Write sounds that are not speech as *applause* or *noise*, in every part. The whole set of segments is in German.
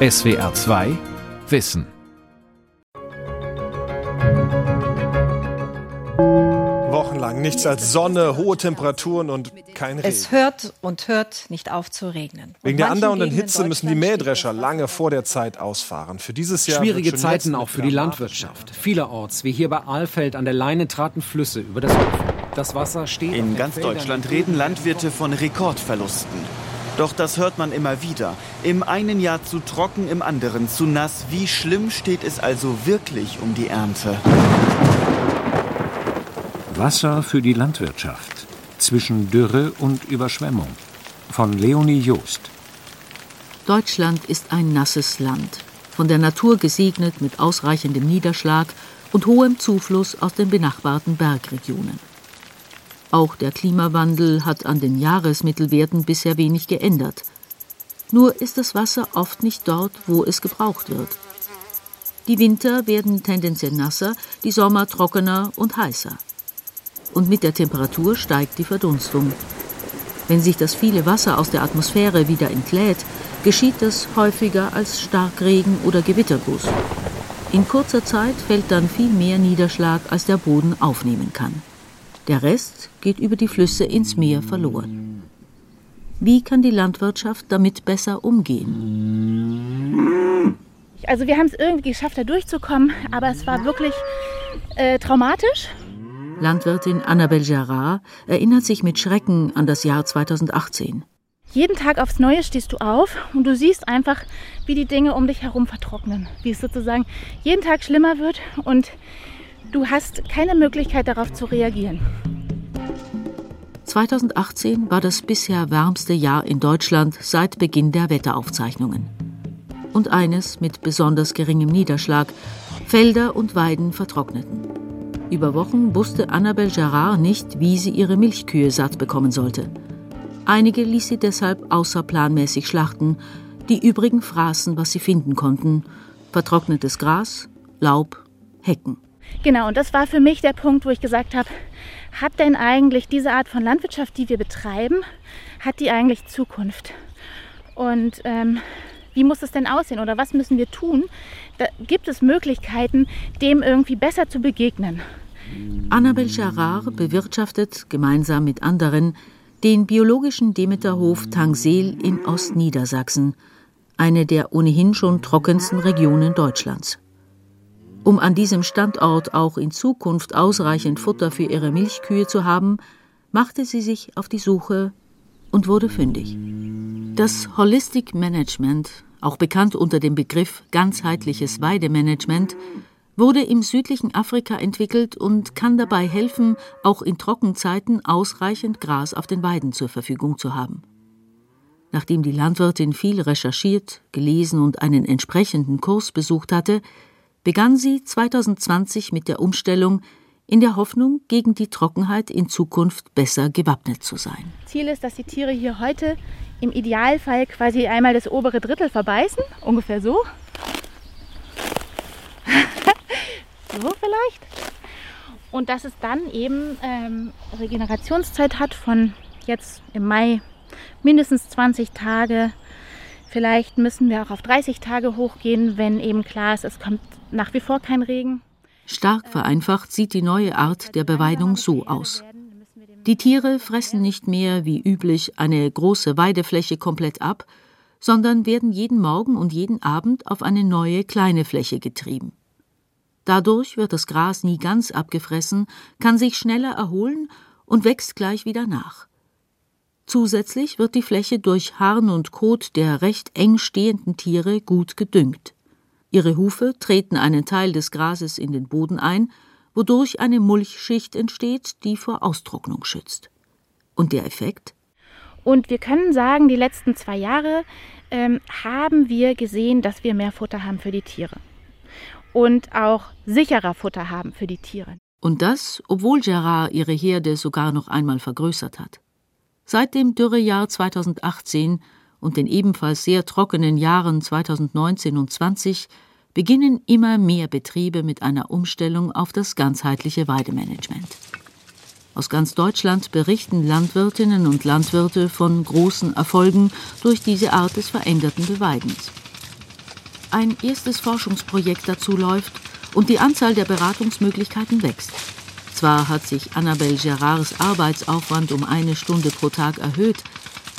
SWR 2 Wissen. Wochenlang nichts als Sonne, hohe Temperaturen und kein Regen. Es hört und hört nicht auf zu regnen. Wegen der andauernden Hitze müssen die Mähdrescher lange vor der Zeit ausfahren. Für dieses Jahr Schwierige Zeiten auch für die Landwirtschaft. Vielerorts, wie hier bei Ahlfeld an der Leine, traten Flüsse über das Ufer. Das Wasser steht. In ganz Deutschland reden Landwirte von Rekordverlusten. Doch das hört man immer wieder. Im einen Jahr zu trocken, im anderen zu nass. Wie schlimm steht es also wirklich um die Ernte? Wasser für die Landwirtschaft zwischen Dürre und Überschwemmung von Leonie Joost. Deutschland ist ein nasses Land, von der Natur gesegnet mit ausreichendem Niederschlag und hohem Zufluss aus den benachbarten Bergregionen. Auch der Klimawandel hat an den Jahresmittelwerten bisher wenig geändert. Nur ist das Wasser oft nicht dort, wo es gebraucht wird. Die Winter werden tendenziell nasser, die Sommer trockener und heißer. Und mit der Temperatur steigt die Verdunstung. Wenn sich das viele Wasser aus der Atmosphäre wieder entlädt, geschieht das häufiger als Starkregen oder Gewitterguss. In kurzer Zeit fällt dann viel mehr Niederschlag, als der Boden aufnehmen kann. Der Rest geht über die Flüsse ins Meer verloren. Wie kann die Landwirtschaft damit besser umgehen? Also wir haben es irgendwie geschafft, da durchzukommen, aber es war wirklich äh, traumatisch. Landwirtin Annabelle Gerard erinnert sich mit Schrecken an das Jahr 2018. Jeden Tag aufs Neue stehst du auf und du siehst einfach, wie die Dinge um dich herum vertrocknen. Wie es sozusagen jeden Tag schlimmer wird und Du hast keine Möglichkeit darauf zu reagieren. 2018 war das bisher wärmste Jahr in Deutschland seit Beginn der Wetteraufzeichnungen. Und eines mit besonders geringem Niederschlag. Felder und Weiden vertrockneten. Über Wochen wusste Annabelle Gerard nicht, wie sie ihre Milchkühe satt bekommen sollte. Einige ließ sie deshalb außerplanmäßig schlachten, die übrigen fraßen, was sie finden konnten: vertrocknetes Gras, Laub, Hecken. Genau, und das war für mich der Punkt, wo ich gesagt habe, hat denn eigentlich diese Art von Landwirtschaft, die wir betreiben, hat die eigentlich Zukunft? Und ähm, wie muss es denn aussehen oder was müssen wir tun? Da gibt es Möglichkeiten, dem irgendwie besser zu begegnen. Annabel Gerard bewirtschaftet gemeinsam mit anderen den biologischen Demeterhof Tangseel in Ostniedersachsen, eine der ohnehin schon trockensten Regionen Deutschlands. Um an diesem Standort auch in Zukunft ausreichend Futter für ihre Milchkühe zu haben, machte sie sich auf die Suche und wurde fündig. Das Holistic Management, auch bekannt unter dem Begriff ganzheitliches Weidemanagement, wurde im südlichen Afrika entwickelt und kann dabei helfen, auch in Trockenzeiten ausreichend Gras auf den Weiden zur Verfügung zu haben. Nachdem die Landwirtin viel recherchiert, gelesen und einen entsprechenden Kurs besucht hatte, begann sie 2020 mit der Umstellung in der Hoffnung, gegen die Trockenheit in Zukunft besser gewappnet zu sein. Ziel ist, dass die Tiere hier heute im Idealfall quasi einmal das obere Drittel verbeißen, ungefähr so. *laughs* so vielleicht. Und dass es dann eben ähm, Regenerationszeit hat von jetzt im Mai mindestens 20 Tage Vielleicht müssen wir auch auf 30 Tage hochgehen, wenn eben klar ist, es kommt nach wie vor kein Regen. Stark vereinfacht sieht die neue Art der Beweidung so aus. Die Tiere fressen nicht mehr wie üblich eine große Weidefläche komplett ab, sondern werden jeden Morgen und jeden Abend auf eine neue kleine Fläche getrieben. Dadurch wird das Gras nie ganz abgefressen, kann sich schneller erholen und wächst gleich wieder nach. Zusätzlich wird die Fläche durch Harn und Kot der recht eng stehenden Tiere gut gedüngt. Ihre Hufe treten einen Teil des Grases in den Boden ein, wodurch eine Mulchschicht entsteht, die vor Austrocknung schützt. Und der Effekt? Und wir können sagen, die letzten zwei Jahre ähm, haben wir gesehen, dass wir mehr Futter haben für die Tiere. Und auch sicherer Futter haben für die Tiere. Und das, obwohl Gerard ihre Herde sogar noch einmal vergrößert hat. Seit dem Dürrejahr 2018 und den ebenfalls sehr trockenen Jahren 2019 und 20 beginnen immer mehr Betriebe mit einer Umstellung auf das ganzheitliche Weidemanagement. Aus ganz Deutschland berichten Landwirtinnen und Landwirte von großen Erfolgen durch diese Art des veränderten Beweidens. ein erstes Forschungsprojekt dazu läuft und die Anzahl der Beratungsmöglichkeiten wächst. Zwar hat sich Annabelle Gerards Arbeitsaufwand um eine Stunde pro Tag erhöht,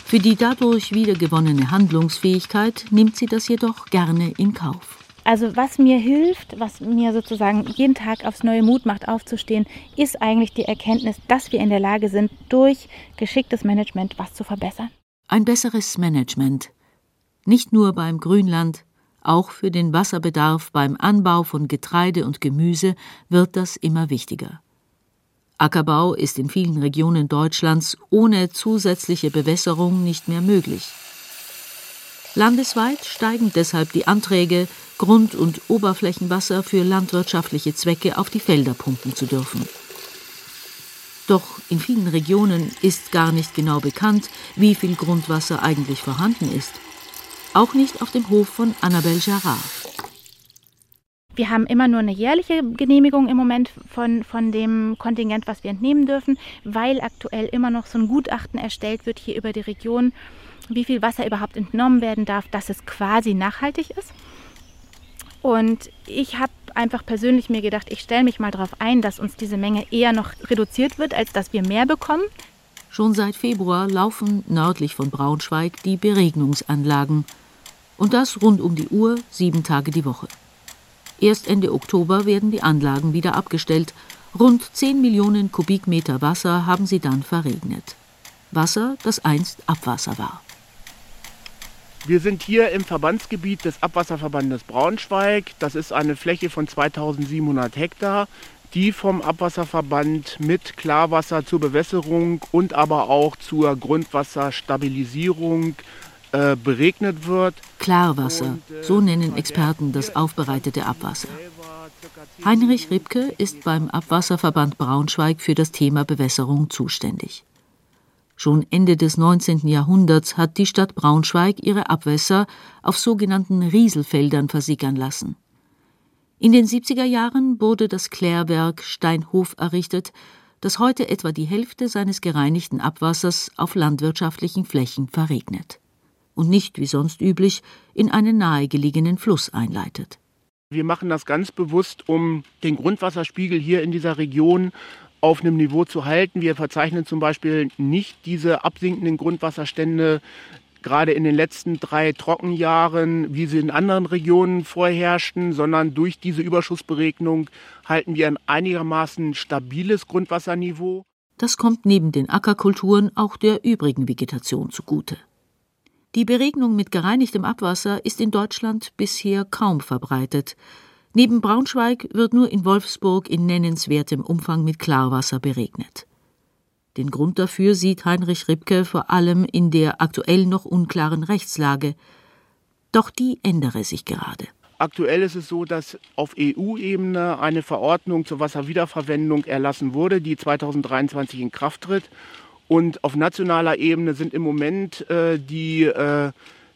für die dadurch wiedergewonnene Handlungsfähigkeit nimmt sie das jedoch gerne in Kauf. Also was mir hilft, was mir sozusagen jeden Tag aufs neue Mut macht, aufzustehen, ist eigentlich die Erkenntnis, dass wir in der Lage sind, durch geschicktes Management was zu verbessern. Ein besseres Management. Nicht nur beim Grünland, auch für den Wasserbedarf beim Anbau von Getreide und Gemüse wird das immer wichtiger. Ackerbau ist in vielen Regionen Deutschlands ohne zusätzliche Bewässerung nicht mehr möglich. Landesweit steigen deshalb die Anträge, Grund- und Oberflächenwasser für landwirtschaftliche Zwecke auf die Felder pumpen zu dürfen. Doch in vielen Regionen ist gar nicht genau bekannt, wie viel Grundwasser eigentlich vorhanden ist. Auch nicht auf dem Hof von Annabelle Jarrat. Wir haben immer nur eine jährliche Genehmigung im Moment von, von dem Kontingent, was wir entnehmen dürfen, weil aktuell immer noch so ein Gutachten erstellt wird hier über die Region, wie viel Wasser überhaupt entnommen werden darf, dass es quasi nachhaltig ist. Und ich habe einfach persönlich mir gedacht, ich stelle mich mal darauf ein, dass uns diese Menge eher noch reduziert wird, als dass wir mehr bekommen. Schon seit Februar laufen nördlich von Braunschweig die Beregnungsanlagen. Und das rund um die Uhr, sieben Tage die Woche. Erst Ende Oktober werden die Anlagen wieder abgestellt. Rund 10 Millionen Kubikmeter Wasser haben sie dann verregnet. Wasser, das einst Abwasser war. Wir sind hier im Verbandsgebiet des Abwasserverbandes Braunschweig. Das ist eine Fläche von 2700 Hektar, die vom Abwasserverband mit Klarwasser zur Bewässerung und aber auch zur Grundwasserstabilisierung äh, beregnet wird. Klarwasser, so nennen Experten das aufbereitete Abwasser. Heinrich Ribke ist beim Abwasserverband Braunschweig für das Thema Bewässerung zuständig. Schon Ende des 19. Jahrhunderts hat die Stadt Braunschweig ihre Abwässer auf sogenannten Rieselfeldern versickern lassen. In den 70er Jahren wurde das Klärwerk Steinhof errichtet, das heute etwa die Hälfte seines gereinigten Abwassers auf landwirtschaftlichen Flächen verregnet und nicht wie sonst üblich in einen nahegelegenen Fluss einleitet. Wir machen das ganz bewusst, um den Grundwasserspiegel hier in dieser Region auf einem Niveau zu halten. Wir verzeichnen zum Beispiel nicht diese absinkenden Grundwasserstände gerade in den letzten drei Trockenjahren, wie sie in anderen Regionen vorherrschten, sondern durch diese Überschussberegnung halten wir ein einigermaßen stabiles Grundwasserniveau. Das kommt neben den Ackerkulturen auch der übrigen Vegetation zugute. Die Beregnung mit gereinigtem Abwasser ist in Deutschland bisher kaum verbreitet. Neben Braunschweig wird nur in Wolfsburg in nennenswertem Umfang mit Klarwasser beregnet. Den Grund dafür sieht Heinrich Ribke vor allem in der aktuell noch unklaren Rechtslage. Doch die ändere sich gerade. Aktuell ist es so, dass auf EU-Ebene eine Verordnung zur Wasserwiederverwendung erlassen wurde, die 2023 in Kraft tritt. Und auf nationaler Ebene sind im Moment äh, die äh,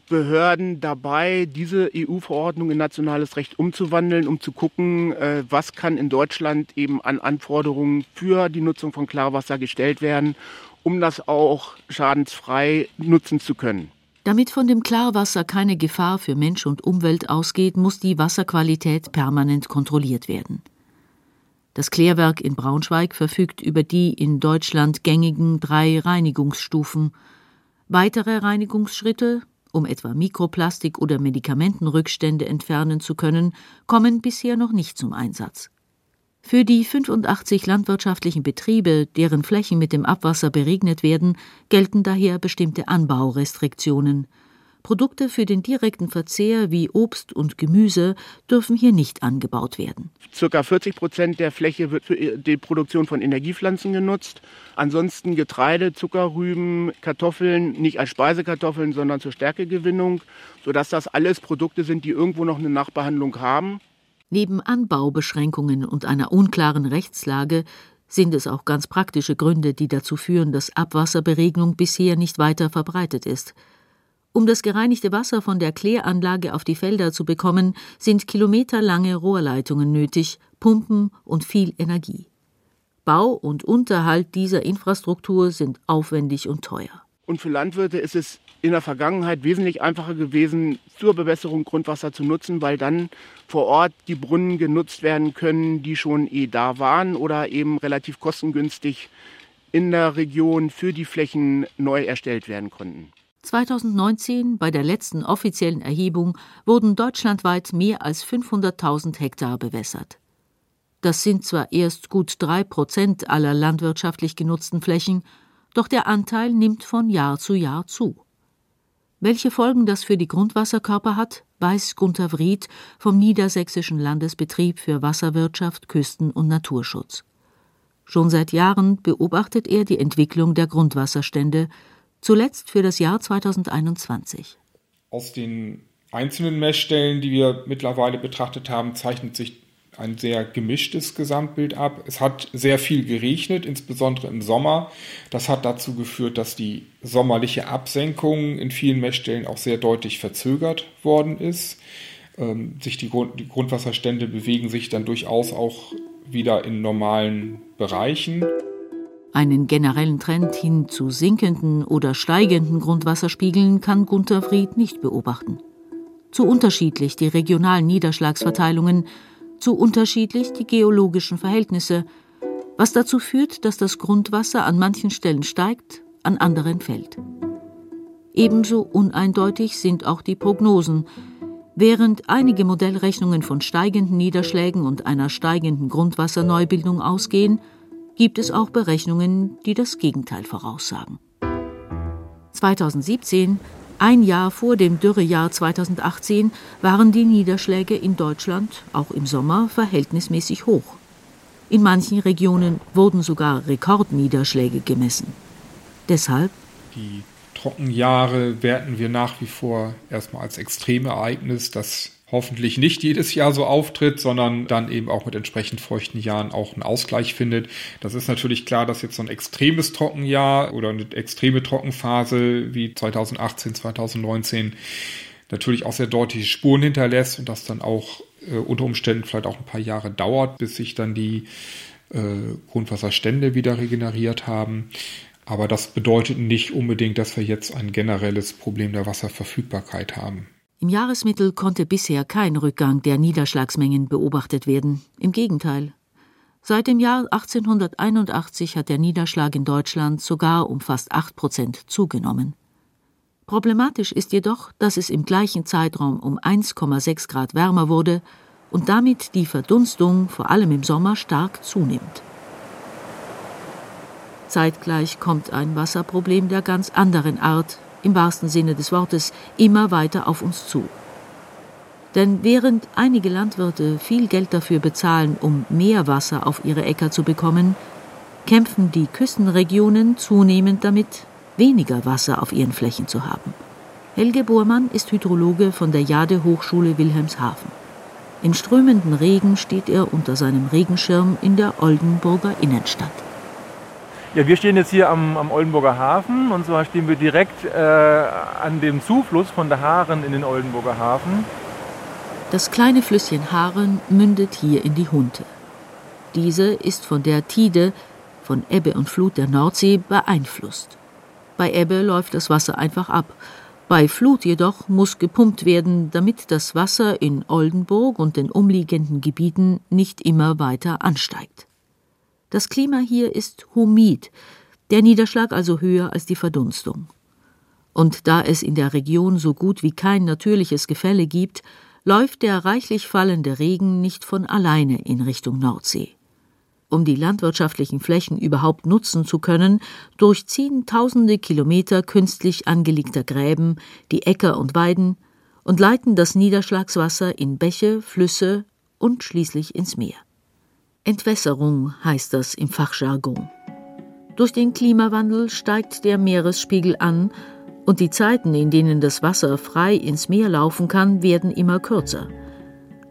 Behörden dabei, diese EU-Verordnung in nationales Recht umzuwandeln, um zu gucken, äh, was kann in Deutschland eben an Anforderungen für die Nutzung von Klarwasser gestellt werden, um das auch schadensfrei nutzen zu können. Damit von dem Klarwasser keine Gefahr für Mensch und Umwelt ausgeht, muss die Wasserqualität permanent kontrolliert werden. Das Klärwerk in Braunschweig verfügt über die in Deutschland gängigen drei Reinigungsstufen. Weitere Reinigungsschritte, um etwa Mikroplastik oder Medikamentenrückstände entfernen zu können, kommen bisher noch nicht zum Einsatz. Für die 85 landwirtschaftlichen Betriebe, deren Flächen mit dem Abwasser beregnet werden, gelten daher bestimmte Anbaurestriktionen. Produkte für den direkten Verzehr wie Obst und Gemüse dürfen hier nicht angebaut werden. Circa 40 Prozent der Fläche wird für die Produktion von Energiepflanzen genutzt. Ansonsten Getreide, Zuckerrüben, Kartoffeln, nicht als Speisekartoffeln, sondern zur Stärkegewinnung, sodass das alles Produkte sind, die irgendwo noch eine Nachbehandlung haben. Neben Anbaubeschränkungen und einer unklaren Rechtslage sind es auch ganz praktische Gründe, die dazu führen, dass Abwasserberegnung bisher nicht weiter verbreitet ist. Um das gereinigte Wasser von der Kläranlage auf die Felder zu bekommen, sind kilometerlange Rohrleitungen nötig, Pumpen und viel Energie. Bau und Unterhalt dieser Infrastruktur sind aufwendig und teuer. Und für Landwirte ist es in der Vergangenheit wesentlich einfacher gewesen, zur Bewässerung Grundwasser zu nutzen, weil dann vor Ort die Brunnen genutzt werden können, die schon eh da waren oder eben relativ kostengünstig in der Region für die Flächen neu erstellt werden konnten. 2019, bei der letzten offiziellen Erhebung, wurden deutschlandweit mehr als 500.000 Hektar bewässert. Das sind zwar erst gut drei Prozent aller landwirtschaftlich genutzten Flächen, doch der Anteil nimmt von Jahr zu Jahr zu. Welche Folgen das für die Grundwasserkörper hat, weiß Gunther Wried vom Niedersächsischen Landesbetrieb für Wasserwirtschaft, Küsten- und Naturschutz. Schon seit Jahren beobachtet er die Entwicklung der Grundwasserstände, zuletzt für das Jahr 2021. Aus den einzelnen Messstellen, die wir mittlerweile betrachtet haben, zeichnet sich ein sehr gemischtes Gesamtbild ab. Es hat sehr viel geregnet, insbesondere im Sommer. Das hat dazu geführt, dass die sommerliche Absenkung in vielen Messstellen auch sehr deutlich verzögert worden ist. Ähm, sich die, Grund, die Grundwasserstände bewegen sich dann durchaus auch wieder in normalen Bereichen. Einen generellen Trend hin zu sinkenden oder steigenden Grundwasserspiegeln kann Gunther Fried nicht beobachten. Zu unterschiedlich die regionalen Niederschlagsverteilungen zu unterschiedlich die geologischen Verhältnisse, was dazu führt, dass das Grundwasser an manchen Stellen steigt, an anderen fällt. Ebenso uneindeutig sind auch die Prognosen. Während einige Modellrechnungen von steigenden Niederschlägen und einer steigenden Grundwasserneubildung ausgehen, gibt es auch Berechnungen, die das Gegenteil voraussagen. 2017 ein Jahr vor dem Dürrejahr 2018 waren die Niederschläge in Deutschland, auch im Sommer, verhältnismäßig hoch. In manchen Regionen wurden sogar Rekordniederschläge gemessen. Deshalb die Trockenjahre werten wir nach wie vor erstmal als Extremereignis, das hoffentlich nicht jedes Jahr so auftritt, sondern dann eben auch mit entsprechend feuchten Jahren auch einen Ausgleich findet. Das ist natürlich klar, dass jetzt so ein extremes Trockenjahr oder eine extreme Trockenphase wie 2018, 2019 natürlich auch sehr deutliche Spuren hinterlässt und das dann auch äh, unter Umständen vielleicht auch ein paar Jahre dauert, bis sich dann die äh, Grundwasserstände wieder regeneriert haben. Aber das bedeutet nicht unbedingt, dass wir jetzt ein generelles Problem der Wasserverfügbarkeit haben. Im Jahresmittel konnte bisher kein Rückgang der Niederschlagsmengen beobachtet werden. Im Gegenteil. Seit dem Jahr 1881 hat der Niederschlag in Deutschland sogar um fast 8 Prozent zugenommen. Problematisch ist jedoch, dass es im gleichen Zeitraum um 1,6 Grad wärmer wurde und damit die Verdunstung vor allem im Sommer stark zunimmt. Zeitgleich kommt ein Wasserproblem der ganz anderen Art im wahrsten Sinne des Wortes, immer weiter auf uns zu. Denn während einige Landwirte viel Geld dafür bezahlen, um mehr Wasser auf ihre Äcker zu bekommen, kämpfen die Küstenregionen zunehmend damit, weniger Wasser auf ihren Flächen zu haben. Helge Bohrmann ist Hydrologe von der Jade Hochschule Wilhelmshaven. Im strömenden Regen steht er unter seinem Regenschirm in der Oldenburger Innenstadt. Ja, wir stehen jetzt hier am, am Oldenburger Hafen und zwar stehen wir direkt äh, an dem Zufluss von der Haaren in den Oldenburger Hafen. Das kleine Flüsschen Haaren mündet hier in die Hunte. Diese ist von der Tide, von Ebbe und Flut der Nordsee beeinflusst. Bei Ebbe läuft das Wasser einfach ab. Bei Flut jedoch muss gepumpt werden, damit das Wasser in Oldenburg und den umliegenden Gebieten nicht immer weiter ansteigt. Das Klima hier ist humid, der Niederschlag also höher als die Verdunstung. Und da es in der Region so gut wie kein natürliches Gefälle gibt, läuft der reichlich fallende Regen nicht von alleine in Richtung Nordsee. Um die landwirtschaftlichen Flächen überhaupt nutzen zu können, durchziehen tausende Kilometer künstlich angelegter Gräben die Äcker und Weiden und leiten das Niederschlagswasser in Bäche, Flüsse und schließlich ins Meer. Entwässerung heißt das im Fachjargon. Durch den Klimawandel steigt der Meeresspiegel an und die Zeiten, in denen das Wasser frei ins Meer laufen kann, werden immer kürzer.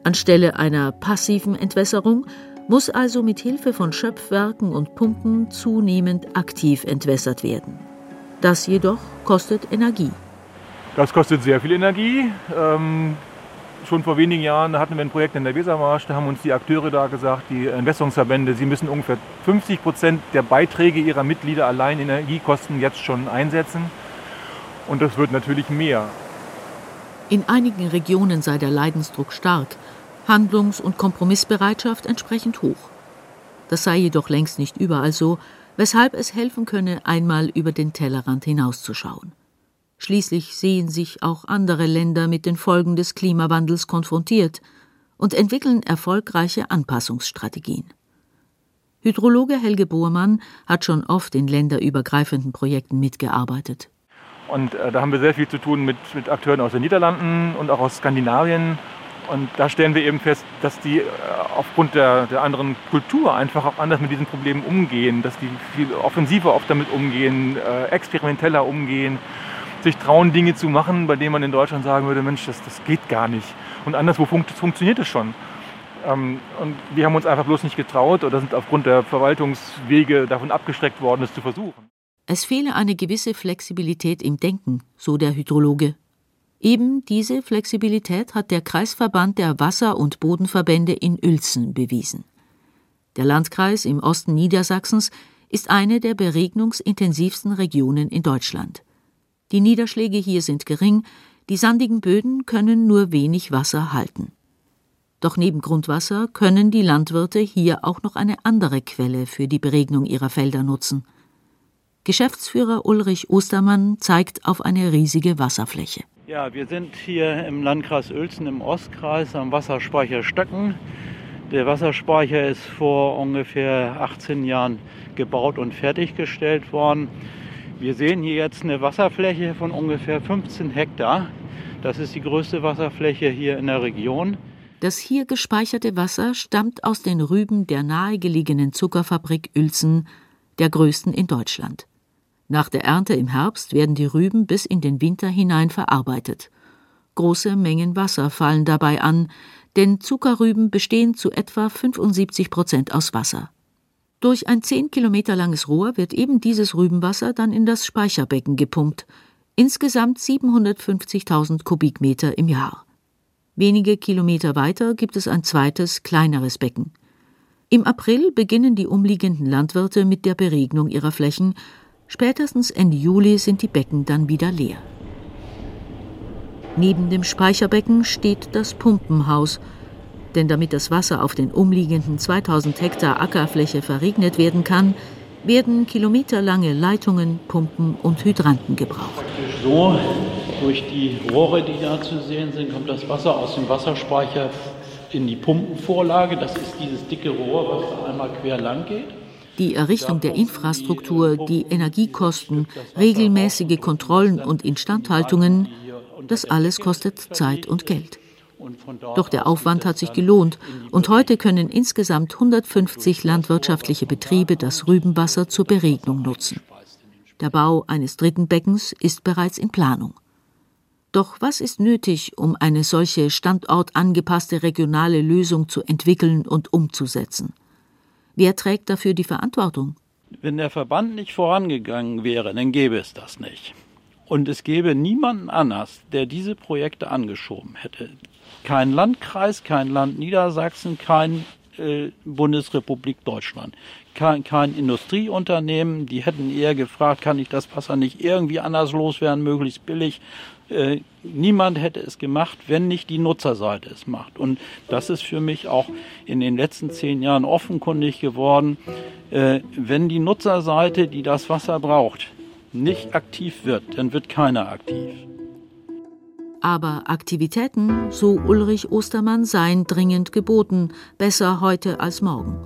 Anstelle einer passiven Entwässerung muss also mit Hilfe von Schöpfwerken und Pumpen zunehmend aktiv entwässert werden. Das jedoch kostet Energie. Das kostet sehr viel Energie. Ähm Schon vor wenigen Jahren hatten wir ein Projekt in der Wesermarsch, da haben uns die Akteure da gesagt, die Entwässerungsverbände, sie müssen ungefähr 50 Prozent der Beiträge ihrer Mitglieder allein in Energiekosten jetzt schon einsetzen. Und das wird natürlich mehr. In einigen Regionen sei der Leidensdruck stark, Handlungs- und Kompromissbereitschaft entsprechend hoch. Das sei jedoch längst nicht überall so, weshalb es helfen könne, einmal über den Tellerrand hinauszuschauen. Schließlich sehen sich auch andere Länder mit den Folgen des Klimawandels konfrontiert und entwickeln erfolgreiche Anpassungsstrategien. Hydrologe Helge Bohrmann hat schon oft in länderübergreifenden Projekten mitgearbeitet. Und äh, da haben wir sehr viel zu tun mit, mit Akteuren aus den Niederlanden und auch aus Skandinavien. Und da stellen wir eben fest, dass die äh, aufgrund der, der anderen Kultur einfach auch anders mit diesen Problemen umgehen, dass die viel offensiver oft damit umgehen, äh, experimenteller umgehen, sich trauen, Dinge zu machen, bei denen man in Deutschland sagen würde, Mensch, das, das geht gar nicht. Und anderswo funkt, funktioniert es schon. Ähm, und wir haben uns einfach bloß nicht getraut oder sind aufgrund der Verwaltungswege davon abgestreckt worden, es zu versuchen. Es fehle eine gewisse Flexibilität im Denken, so der Hydrologe. Eben diese Flexibilität hat der Kreisverband der Wasser- und Bodenverbände in Uelzen bewiesen. Der Landkreis im Osten Niedersachsens ist eine der beregnungsintensivsten Regionen in Deutschland. Die Niederschläge hier sind gering, die sandigen Böden können nur wenig Wasser halten. Doch neben Grundwasser können die Landwirte hier auch noch eine andere Quelle für die Beregnung ihrer Felder nutzen – Geschäftsführer Ulrich Ostermann zeigt auf eine riesige Wasserfläche. Ja, wir sind hier im Landkreis Uelzen im Ostkreis am Wasserspeicher Stöcken. Der Wasserspeicher ist vor ungefähr 18 Jahren gebaut und fertiggestellt worden. Wir sehen hier jetzt eine Wasserfläche von ungefähr 15 Hektar. Das ist die größte Wasserfläche hier in der Region. Das hier gespeicherte Wasser stammt aus den Rüben der nahegelegenen Zuckerfabrik Uelzen, der größten in Deutschland. Nach der Ernte im Herbst werden die Rüben bis in den Winter hinein verarbeitet. Große Mengen Wasser fallen dabei an, denn Zuckerrüben bestehen zu etwa 75 Prozent aus Wasser. Durch ein zehn Kilometer langes Rohr wird eben dieses Rübenwasser dann in das Speicherbecken gepumpt, insgesamt 750.000 Kubikmeter im Jahr. Wenige Kilometer weiter gibt es ein zweites, kleineres Becken. Im April beginnen die umliegenden Landwirte mit der Beregnung ihrer Flächen Spätestens Ende Juli sind die Becken dann wieder leer. Neben dem Speicherbecken steht das Pumpenhaus, denn damit das Wasser auf den umliegenden 2000 Hektar Ackerfläche verregnet werden kann, werden kilometerlange Leitungen, Pumpen und Hydranten gebraucht. So, durch die Rohre, die da zu sehen sind, kommt das Wasser aus dem Wasserspeicher in die Pumpenvorlage. Das ist dieses dicke Rohr, was da einmal quer lang geht. Die Errichtung der Infrastruktur, die Energiekosten, regelmäßige Kontrollen und Instandhaltungen, das alles kostet Zeit und Geld. Doch der Aufwand hat sich gelohnt und heute können insgesamt 150 landwirtschaftliche Betriebe das Rübenwasser zur Beregnung nutzen. Der Bau eines dritten Beckens ist bereits in Planung. Doch was ist nötig, um eine solche standortangepasste regionale Lösung zu entwickeln und umzusetzen? Wer trägt dafür die Verantwortung? Wenn der Verband nicht vorangegangen wäre, dann gäbe es das nicht. Und es gäbe niemanden anders, der diese Projekte angeschoben hätte. Kein Landkreis, kein Land Niedersachsen, kein äh, Bundesrepublik Deutschland. Kein, kein Industrieunternehmen, die hätten eher gefragt, kann ich das Wasser nicht irgendwie anders loswerden, möglichst billig. Äh, niemand hätte es gemacht, wenn nicht die Nutzerseite es macht. Und das ist für mich auch in den letzten zehn Jahren offenkundig geworden. Äh, wenn die Nutzerseite, die das Wasser braucht, nicht aktiv wird, dann wird keiner aktiv. Aber Aktivitäten, so Ulrich Ostermann, seien dringend geboten, besser heute als morgen.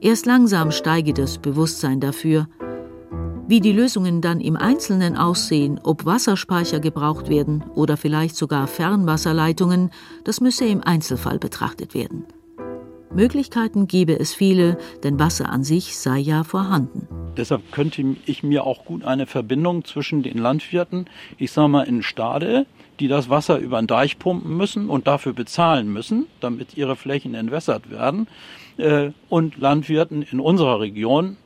Erst langsam steige das Bewusstsein dafür, wie die Lösungen dann im Einzelnen aussehen, ob Wasserspeicher gebraucht werden oder vielleicht sogar Fernwasserleitungen, das müsse im Einzelfall betrachtet werden. Möglichkeiten gebe es viele, denn Wasser an sich sei ja vorhanden. Deshalb könnte ich mir auch gut eine Verbindung zwischen den Landwirten, ich sage mal in Stade, die das Wasser über den Deich pumpen müssen und dafür bezahlen müssen, damit ihre Flächen entwässert werden, äh, und Landwirten in unserer Region,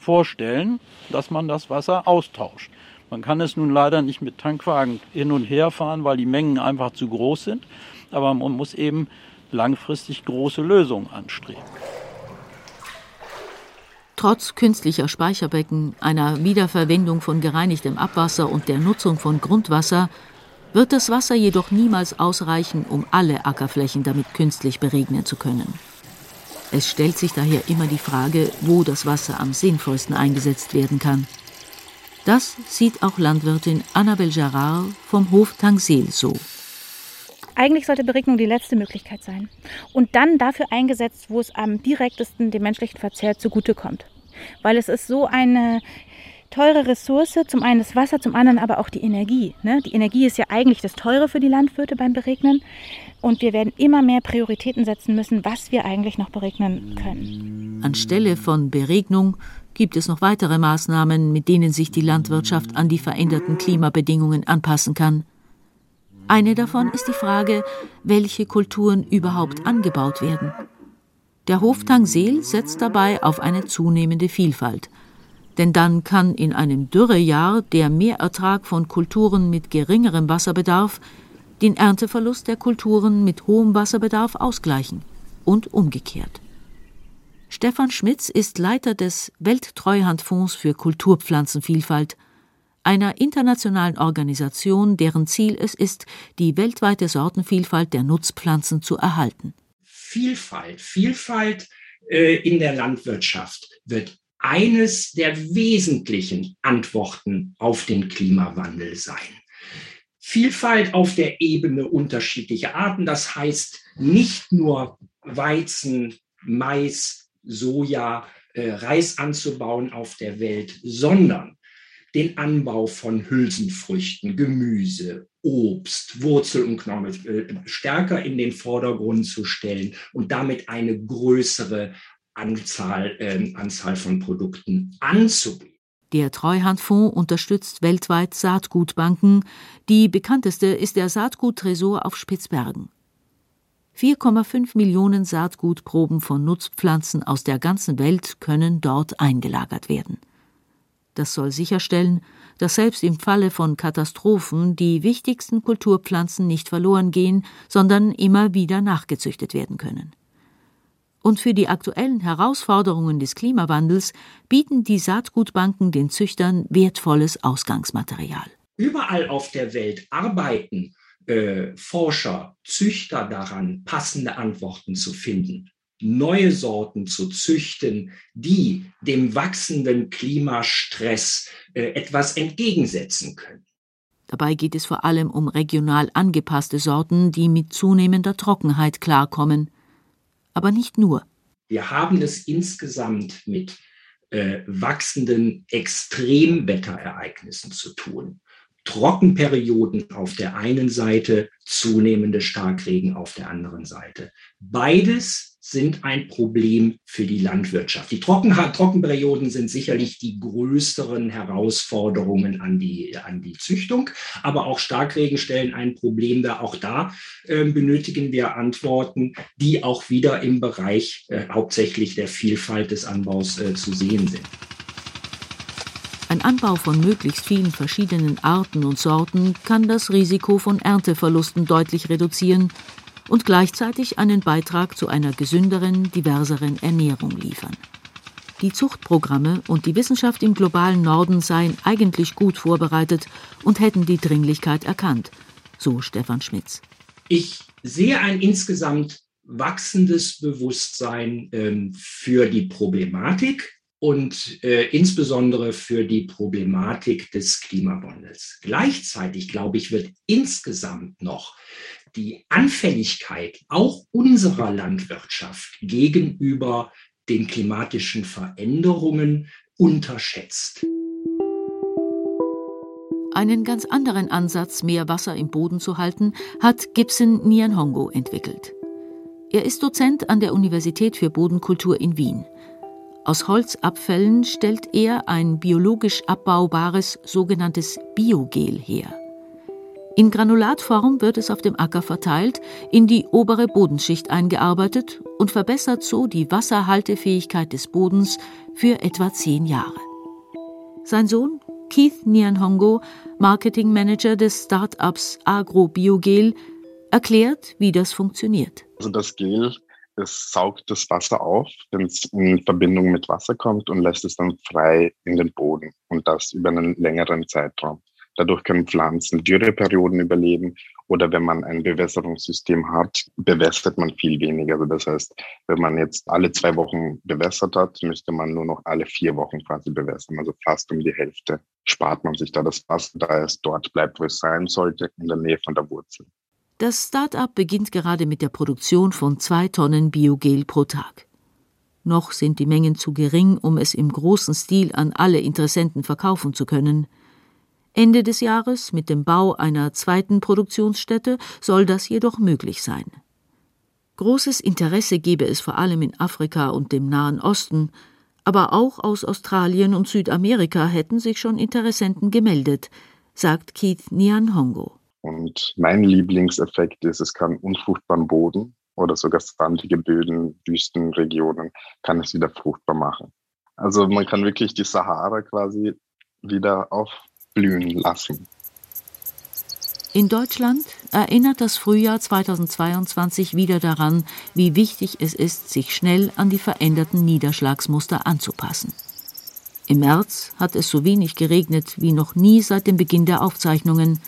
vorstellen, dass man das Wasser austauscht. Man kann es nun leider nicht mit Tankwagen hin und her fahren, weil die Mengen einfach zu groß sind. Aber man muss eben langfristig große Lösungen anstreben. Trotz künstlicher Speicherbecken, einer Wiederverwendung von gereinigtem Abwasser und der Nutzung von Grundwasser wird das Wasser jedoch niemals ausreichen, um alle Ackerflächen damit künstlich beregnen zu können. Es stellt sich daher immer die Frage, wo das Wasser am sinnvollsten eingesetzt werden kann. Das sieht auch Landwirtin Annabel Gerard vom Hof Tangsel so. Eigentlich sollte Beregnung die letzte Möglichkeit sein und dann dafür eingesetzt, wo es am direktesten dem menschlichen Verzehr zugutekommt. Weil es ist so eine teure Ressource, zum einen das Wasser, zum anderen aber auch die Energie. Ne? Die Energie ist ja eigentlich das Teure für die Landwirte beim Beregnen und wir werden immer mehr Prioritäten setzen müssen, was wir eigentlich noch beregnen können. Anstelle von Beregnung gibt es noch weitere Maßnahmen, mit denen sich die Landwirtschaft an die veränderten Klimabedingungen anpassen kann. Eine davon ist die Frage, welche Kulturen überhaupt angebaut werden. Der Hof Tangsel setzt dabei auf eine zunehmende Vielfalt. Denn dann kann in einem Dürrejahr der Mehrertrag von Kulturen mit geringerem Wasserbedarf den Ernteverlust der Kulturen mit hohem Wasserbedarf ausgleichen und umgekehrt. Stefan Schmitz ist Leiter des Welttreuhandfonds für Kulturpflanzenvielfalt einer internationalen Organisation, deren Ziel es ist, die weltweite Sortenvielfalt der Nutzpflanzen zu erhalten. Vielfalt, Vielfalt äh, in der Landwirtschaft wird eines der wesentlichen Antworten auf den Klimawandel sein. Vielfalt auf der Ebene unterschiedlicher Arten, das heißt nicht nur Weizen, Mais, Soja, äh, Reis anzubauen auf der Welt, sondern den Anbau von Hülsenfrüchten, Gemüse, Obst, Wurzel und Knochen äh, stärker in den Vordergrund zu stellen und damit eine größere Anzahl, äh, Anzahl von Produkten anzubieten. Der Treuhandfonds unterstützt weltweit Saatgutbanken. Die bekannteste ist der Saatguttresor auf Spitzbergen. 4,5 Millionen Saatgutproben von Nutzpflanzen aus der ganzen Welt können dort eingelagert werden. Das soll sicherstellen, dass selbst im Falle von Katastrophen die wichtigsten Kulturpflanzen nicht verloren gehen, sondern immer wieder nachgezüchtet werden können. Und für die aktuellen Herausforderungen des Klimawandels bieten die Saatgutbanken den Züchtern wertvolles Ausgangsmaterial. Überall auf der Welt arbeiten äh, Forscher, Züchter daran, passende Antworten zu finden neue Sorten zu züchten, die dem wachsenden Klimastress äh, etwas entgegensetzen können. Dabei geht es vor allem um regional angepasste Sorten, die mit zunehmender Trockenheit klarkommen. Aber nicht nur. Wir haben es insgesamt mit äh, wachsenden Extremwetterereignissen zu tun. Trockenperioden auf der einen Seite, zunehmende Starkregen auf der anderen Seite. Beides sind ein Problem für die Landwirtschaft. Die Trocken Trockenperioden sind sicherlich die größeren Herausforderungen an die, an die Züchtung, aber auch Starkregen stellen ein Problem dar. Auch da äh, benötigen wir Antworten, die auch wieder im Bereich äh, hauptsächlich der Vielfalt des Anbaus äh, zu sehen sind. Ein Anbau von möglichst vielen verschiedenen Arten und Sorten kann das Risiko von Ernteverlusten deutlich reduzieren und gleichzeitig einen Beitrag zu einer gesünderen, diverseren Ernährung liefern. Die Zuchtprogramme und die Wissenschaft im globalen Norden seien eigentlich gut vorbereitet und hätten die Dringlichkeit erkannt, so Stefan Schmitz. Ich sehe ein insgesamt wachsendes Bewusstsein ähm, für die Problematik und äh, insbesondere für die Problematik des Klimawandels. Gleichzeitig, glaube ich, wird insgesamt noch die Anfälligkeit auch unserer Landwirtschaft gegenüber den klimatischen Veränderungen unterschätzt. Einen ganz anderen Ansatz, mehr Wasser im Boden zu halten, hat Gibson Nianhongo entwickelt. Er ist Dozent an der Universität für Bodenkultur in Wien. Aus Holzabfällen stellt er ein biologisch abbaubares sogenanntes Biogel her. In Granulatform wird es auf dem Acker verteilt, in die obere Bodenschicht eingearbeitet und verbessert so die Wasserhaltefähigkeit des Bodens für etwa zehn Jahre. Sein Sohn Keith Nianhongo, Marketing Manager des Start-ups Agrobiogel, erklärt, wie das funktioniert. Also das Gel es saugt das Wasser auf, wenn es in Verbindung mit Wasser kommt und lässt es dann frei in den Boden und das über einen längeren Zeitraum. Dadurch können Pflanzen Dürreperioden überleben oder wenn man ein Bewässerungssystem hat, bewässert man viel weniger. Also das heißt, wenn man jetzt alle zwei Wochen bewässert hat, müsste man nur noch alle vier Wochen quasi bewässern. Also fast um die Hälfte spart man sich da das Wasser, da es dort bleibt, wo es sein sollte, in der Nähe von der Wurzel. Das Start-up beginnt gerade mit der Produktion von zwei Tonnen Biogel pro Tag. Noch sind die Mengen zu gering, um es im großen Stil an alle Interessenten verkaufen zu können. Ende des Jahres, mit dem Bau einer zweiten Produktionsstätte, soll das jedoch möglich sein. Großes Interesse gebe es vor allem in Afrika und dem Nahen Osten, aber auch aus Australien und Südamerika hätten sich schon Interessenten gemeldet, sagt Keith Nianhongo. Und mein Lieblingseffekt ist, es kann unfruchtbaren Boden oder sogar sandige Böden, Wüstenregionen, kann es wieder fruchtbar machen. Also man kann wirklich die Sahara quasi wieder aufblühen lassen. In Deutschland erinnert das Frühjahr 2022 wieder daran, wie wichtig es ist, sich schnell an die veränderten Niederschlagsmuster anzupassen. Im März hat es so wenig geregnet wie noch nie seit dem Beginn der Aufzeichnungen.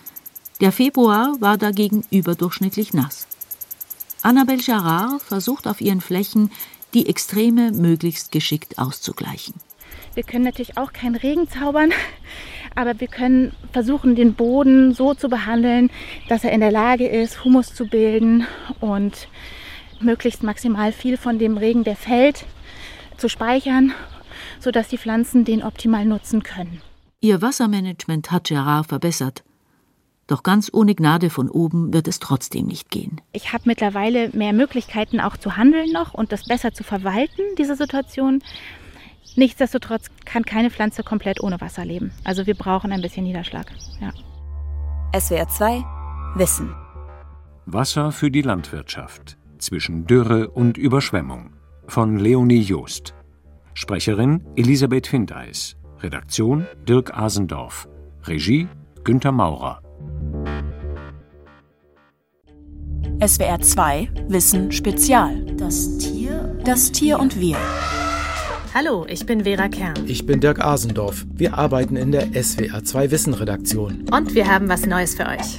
Der Februar war dagegen überdurchschnittlich nass. Annabelle Jarard versucht auf ihren Flächen, die Extreme möglichst geschickt auszugleichen. Wir können natürlich auch keinen Regen zaubern, *laughs* aber wir können versuchen, den Boden so zu behandeln, dass er in der Lage ist, Humus zu bilden und möglichst maximal viel von dem Regen, der fällt, zu speichern, sodass die Pflanzen den optimal nutzen können. Ihr Wassermanagement hat Gerard verbessert. Doch ganz ohne Gnade von oben wird es trotzdem nicht gehen. Ich habe mittlerweile mehr Möglichkeiten auch zu handeln noch und das besser zu verwalten, diese Situation. Nichtsdestotrotz kann keine Pflanze komplett ohne Wasser leben. Also wir brauchen ein bisschen Niederschlag. Ja. SWR 2 Wissen. Wasser für die Landwirtschaft zwischen Dürre und Überschwemmung von Leonie Joost. Sprecherin Elisabeth Findeis. Redaktion Dirk Asendorf. Regie Günter Maurer. SWR 2 Wissen Spezial. Das Tier. Das Tier und wir. Hallo, ich bin Vera Kern. Ich bin Dirk Asendorf. Wir arbeiten in der SWR 2 Wissen Redaktion. Und wir haben was Neues für euch.